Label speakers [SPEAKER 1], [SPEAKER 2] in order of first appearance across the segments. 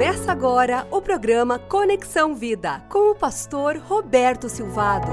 [SPEAKER 1] Começa agora o programa Conexão Vida com o pastor Roberto Silvado.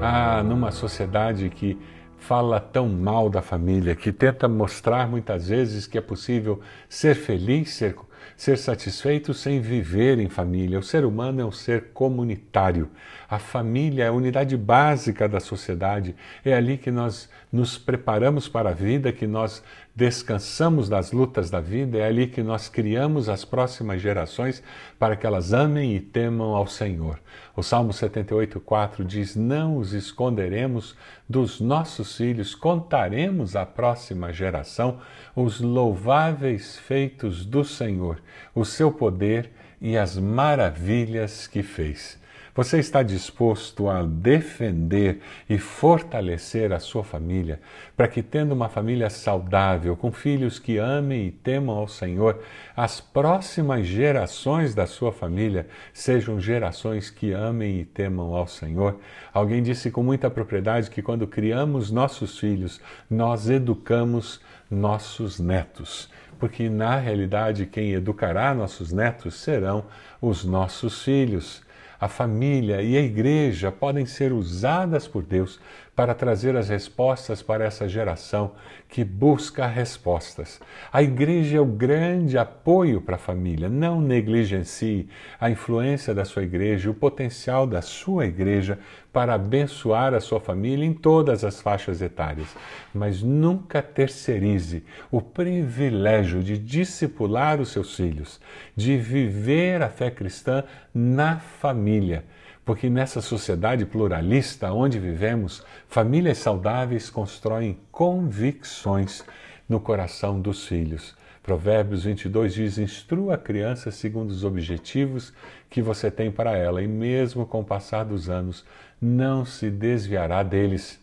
[SPEAKER 2] Ah, numa sociedade que fala tão mal da família, que tenta mostrar muitas vezes que é possível ser feliz, ser, ser satisfeito sem viver em família. O ser humano é um ser comunitário. A família é a unidade básica da sociedade. É ali que nós nos preparamos para a vida, que nós descansamos das lutas da vida, é ali que nós criamos as próximas gerações para que elas amem e temam ao Senhor. O Salmo 78,4 diz: Não os esconderemos dos nossos filhos, contaremos à próxima geração os louváveis feitos do Senhor, o seu poder e as maravilhas que fez. Você está disposto a defender e fortalecer a sua família para que, tendo uma família saudável, com filhos que amem e temam ao Senhor, as próximas gerações da sua família sejam gerações que amem e temam ao Senhor? Alguém disse com muita propriedade que quando criamos nossos filhos, nós educamos nossos netos porque na realidade quem educará nossos netos serão os nossos filhos a família e a igreja podem ser usadas por Deus para trazer as respostas para essa geração que busca respostas. A igreja é o grande apoio para a família. Não negligencie a influência da sua igreja, o potencial da sua igreja para abençoar a sua família em todas as faixas etárias. Mas nunca terceirize o privilégio de discipular os seus filhos, de viver a fé cristã na família porque nessa sociedade pluralista onde vivemos, famílias saudáveis constroem convicções no coração dos filhos. Provérbios 22 diz: Instrua a criança segundo os objetivos que você tem para ela, e mesmo com o passar dos anos, não se desviará deles.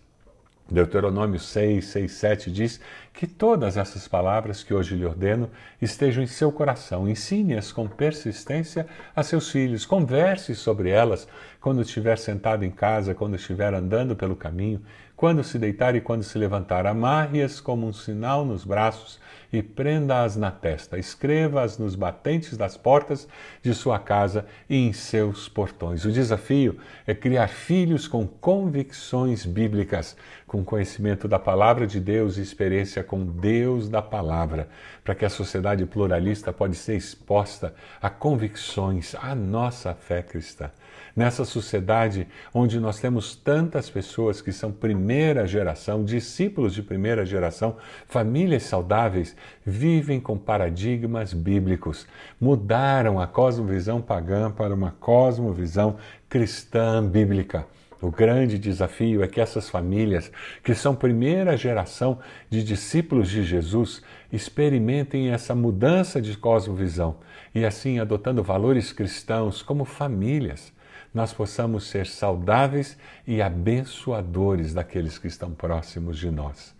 [SPEAKER 2] Deuteronômio 6, 6, 7 diz que todas essas palavras que hoje lhe ordeno estejam em seu coração. Ensine-as com persistência a seus filhos. Converse sobre elas quando estiver sentado em casa, quando estiver andando pelo caminho, quando se deitar e quando se levantar. Amarre-as como um sinal nos braços e prenda-as na testa. Escreva-as nos batentes das portas de sua casa e em seus portões. O desafio é criar filhos com convicções bíblicas, com conhecimento da palavra de Deus e experiência com Deus da palavra, para que a sociedade pluralista pode ser exposta a convicções, à nossa fé cristã. Nessa sociedade onde nós temos tantas pessoas que são primeira geração, discípulos de primeira geração, famílias saudáveis, vivem com paradigmas bíblicos. Mudaram a cosmovisão pagã para uma cosmovisão cristã bíblica. O grande desafio é que essas famílias, que são primeira geração de discípulos de Jesus, experimentem essa mudança de cosmovisão e, assim, adotando valores cristãos como famílias, nós possamos ser saudáveis e abençoadores daqueles que estão próximos de nós.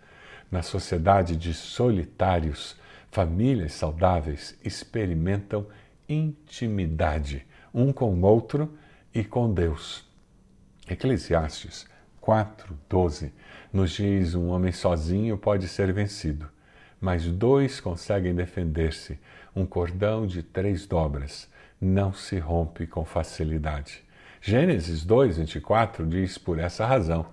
[SPEAKER 2] Na sociedade de solitários, famílias saudáveis experimentam intimidade um com o outro e com Deus. Eclesiastes 4:12 nos diz: um homem sozinho pode ser vencido, mas dois conseguem defender-se. Um cordão de três dobras não se rompe com facilidade. Gênesis 2:24 diz por essa razão: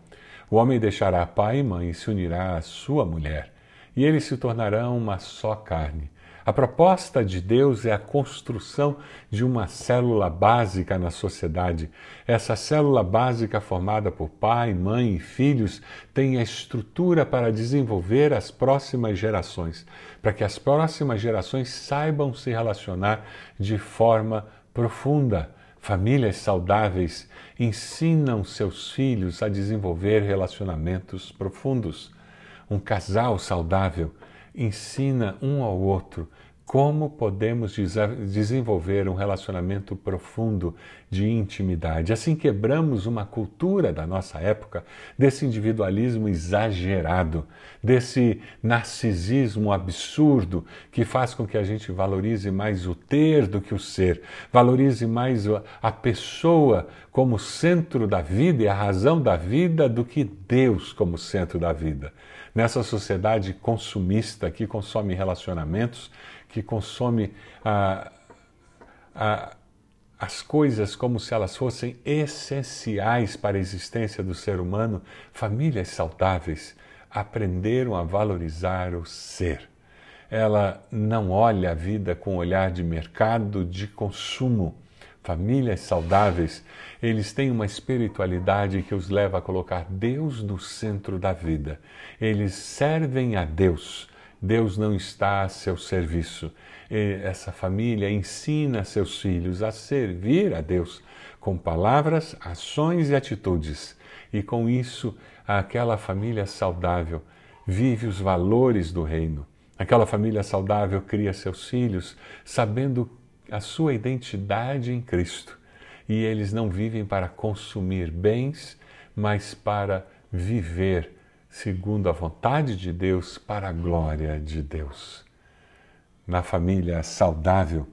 [SPEAKER 2] o homem deixará pai e mãe e se unirá à sua mulher, e eles se tornarão uma só carne. A proposta de Deus é a construção de uma célula básica na sociedade. Essa célula básica, formada por pai, mãe e filhos, tem a estrutura para desenvolver as próximas gerações, para que as próximas gerações saibam se relacionar de forma profunda. Famílias saudáveis ensinam seus filhos a desenvolver relacionamentos profundos. Um casal saudável ensina um ao outro como podemos desenvolver um relacionamento profundo de intimidade. Assim quebramos uma cultura da nossa época desse individualismo exagerado, desse narcisismo absurdo que faz com que a gente valorize mais o ter do que o ser, valorize mais a pessoa como centro da vida e a razão da vida do que Deus como centro da vida. nessa sociedade consumista que consome relacionamentos, que consome ah, ah, as coisas como se elas fossem essenciais para a existência do ser humano, famílias saudáveis aprenderam a valorizar o ser. Ela não olha a vida com olhar de mercado, de consumo. Famílias saudáveis, eles têm uma espiritualidade que os leva a colocar Deus no centro da vida. Eles servem a Deus. Deus não está a seu serviço. Essa família ensina seus filhos a servir a Deus com palavras, ações e atitudes. E com isso, aquela família saudável vive os valores do reino. Aquela família saudável cria seus filhos sabendo a sua identidade em Cristo. E eles não vivem para consumir bens, mas para viver segundo a vontade de Deus, para a glória de Deus. Na família saudável,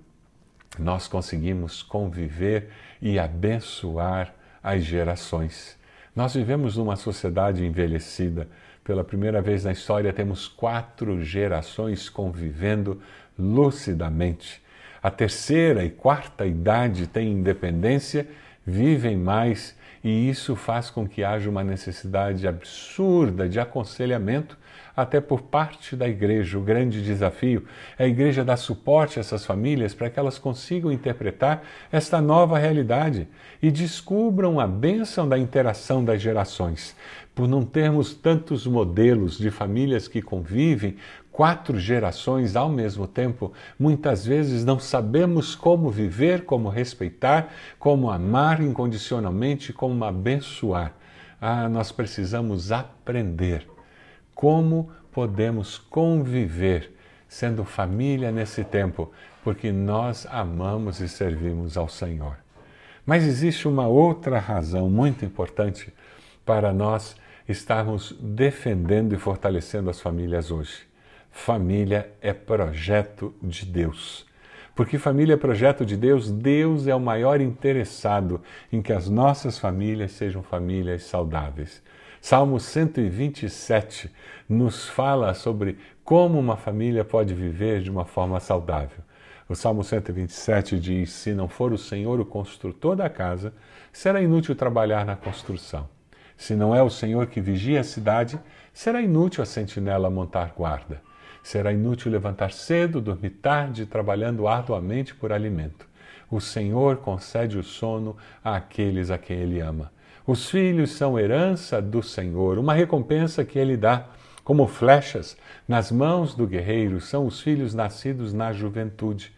[SPEAKER 2] nós conseguimos conviver e abençoar as gerações. Nós vivemos numa sociedade envelhecida. Pela primeira vez na história, temos quatro gerações convivendo lucidamente. A terceira e quarta idade têm independência, vivem mais e isso faz com que haja uma necessidade absurda de aconselhamento até por parte da igreja. O grande desafio é a igreja dar suporte a essas famílias para que elas consigam interpretar esta nova realidade e descubram a bênção da interação das gerações. Por não termos tantos modelos de famílias que convivem quatro gerações ao mesmo tempo, muitas vezes não sabemos como viver, como respeitar, como amar incondicionalmente, como abençoar. Ah, nós precisamos aprender como podemos conviver sendo família nesse tempo, porque nós amamos e servimos ao Senhor. Mas existe uma outra razão muito importante para nós estarmos defendendo e fortalecendo as famílias hoje. Família é projeto de Deus. Porque família é projeto de Deus, Deus é o maior interessado em que as nossas famílias sejam famílias saudáveis. Salmo 127 nos fala sobre como uma família pode viver de uma forma saudável. O Salmo 127 diz: Se não for o Senhor o construtor da casa, será inútil trabalhar na construção. Se não é o Senhor que vigia a cidade, será inútil a sentinela montar guarda. Será inútil levantar cedo, dormir tarde, trabalhando arduamente por alimento. O Senhor concede o sono àqueles a quem Ele ama. Os filhos são herança do Senhor, uma recompensa que ele dá. Como flechas nas mãos do guerreiro são os filhos nascidos na juventude.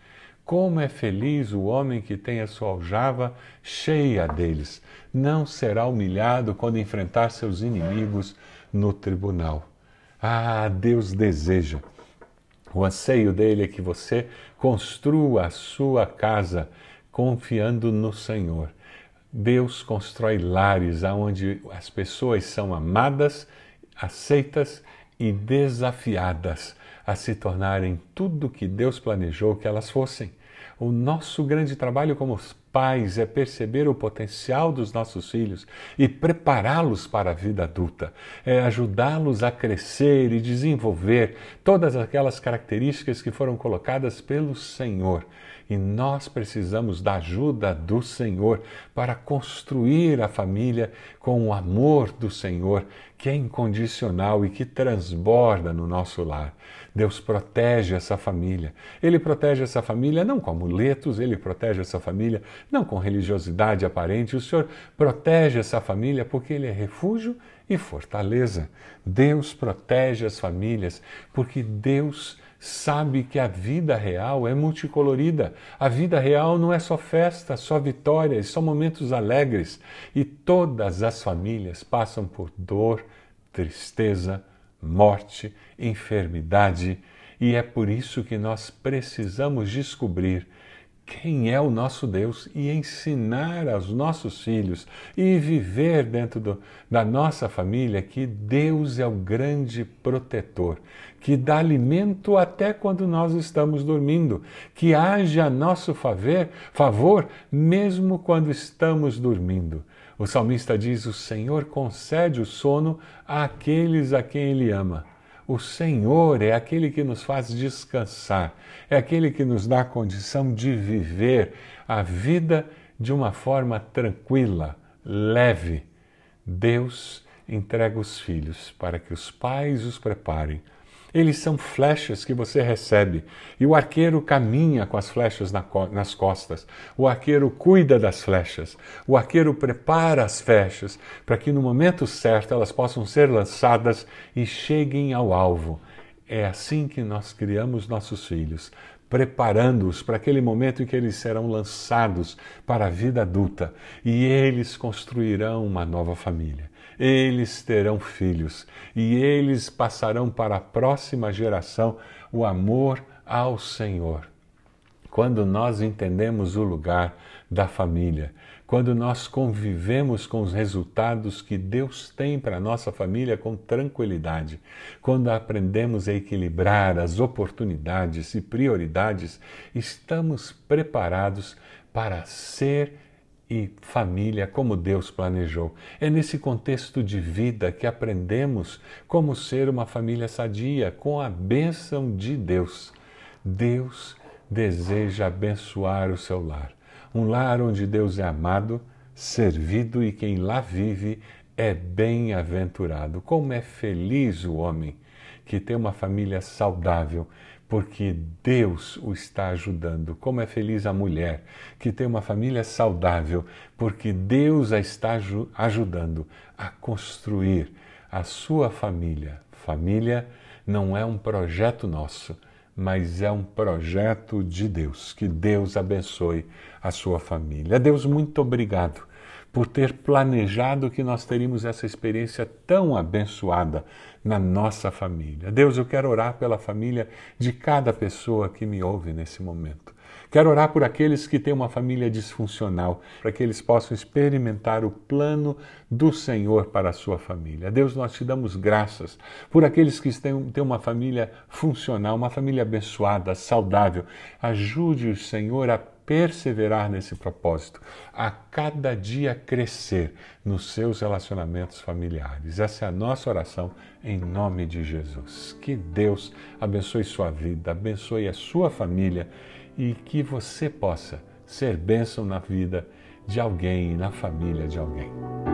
[SPEAKER 2] Como é feliz o homem que tem a sua aljava cheia deles. Não será humilhado quando enfrentar seus inimigos no tribunal. Ah, Deus deseja. O anseio dele é que você construa a sua casa confiando no Senhor. Deus constrói lares onde as pessoas são amadas, aceitas e desafiadas a se tornarem tudo que Deus planejou que elas fossem. O nosso grande trabalho como pais é perceber o potencial dos nossos filhos e prepará-los para a vida adulta, é ajudá-los a crescer e desenvolver todas aquelas características que foram colocadas pelo Senhor e nós precisamos da ajuda do Senhor para construir a família com o amor do Senhor, que é incondicional e que transborda no nosso lar. Deus protege essa família. Ele protege essa família não com amuletos, ele protege essa família não com religiosidade aparente. O Senhor protege essa família porque ele é refúgio e fortaleza. Deus protege as famílias porque Deus sabe que a vida real é multicolorida. A vida real não é só festa, só vitórias, só momentos alegres. E todas as famílias passam por dor, tristeza, morte, enfermidade. E é por isso que nós precisamos descobrir quem é o nosso Deus e ensinar aos nossos filhos e viver dentro do, da nossa família que Deus é o grande protetor, que dá alimento até quando nós estamos dormindo, que age a nosso favor, favor mesmo quando estamos dormindo. O salmista diz: O Senhor concede o sono àqueles a quem Ele ama. O Senhor é aquele que nos faz descansar, é aquele que nos dá a condição de viver a vida de uma forma tranquila, leve. Deus entrega os filhos para que os pais os preparem eles são flechas que você recebe. E o arqueiro caminha com as flechas nas costas. O arqueiro cuida das flechas. O arqueiro prepara as flechas para que no momento certo elas possam ser lançadas e cheguem ao alvo. É assim que nós criamos nossos filhos, preparando-os para aquele momento em que eles serão lançados para a vida adulta. E eles construirão uma nova família. Eles terão filhos. E eles passarão para a próxima geração o amor ao Senhor. Quando nós entendemos o lugar da família, quando nós convivemos com os resultados que Deus tem para a nossa família com tranquilidade, quando aprendemos a equilibrar as oportunidades e prioridades, estamos preparados para ser e família como Deus planejou. É nesse contexto de vida que aprendemos como ser uma família sadia, com a bênção de Deus. Deus deseja abençoar o seu lar. Um lar onde Deus é amado, servido e quem lá vive é bem-aventurado. Como é feliz o homem que tem uma família saudável, porque Deus o está ajudando. Como é feliz a mulher que tem uma família saudável, porque Deus a está ajudando a construir a sua família. Família não é um projeto nosso, mas é um projeto de Deus. Que Deus abençoe a sua família. Deus, muito obrigado por ter planejado que nós teríamos essa experiência tão abençoada na nossa família. Deus, eu quero orar pela família de cada pessoa que me ouve nesse momento. Quero orar por aqueles que têm uma família disfuncional, para que eles possam experimentar o plano do Senhor para a sua família. Deus, nós te damos graças por aqueles que têm, têm uma família funcional, uma família abençoada, saudável. Ajude o Senhor a perseverar nesse propósito, a cada dia crescer nos seus relacionamentos familiares. Essa é a nossa oração em nome de Jesus. Que Deus abençoe sua vida, abençoe a sua família e que você possa ser bênção na vida de alguém na família de alguém.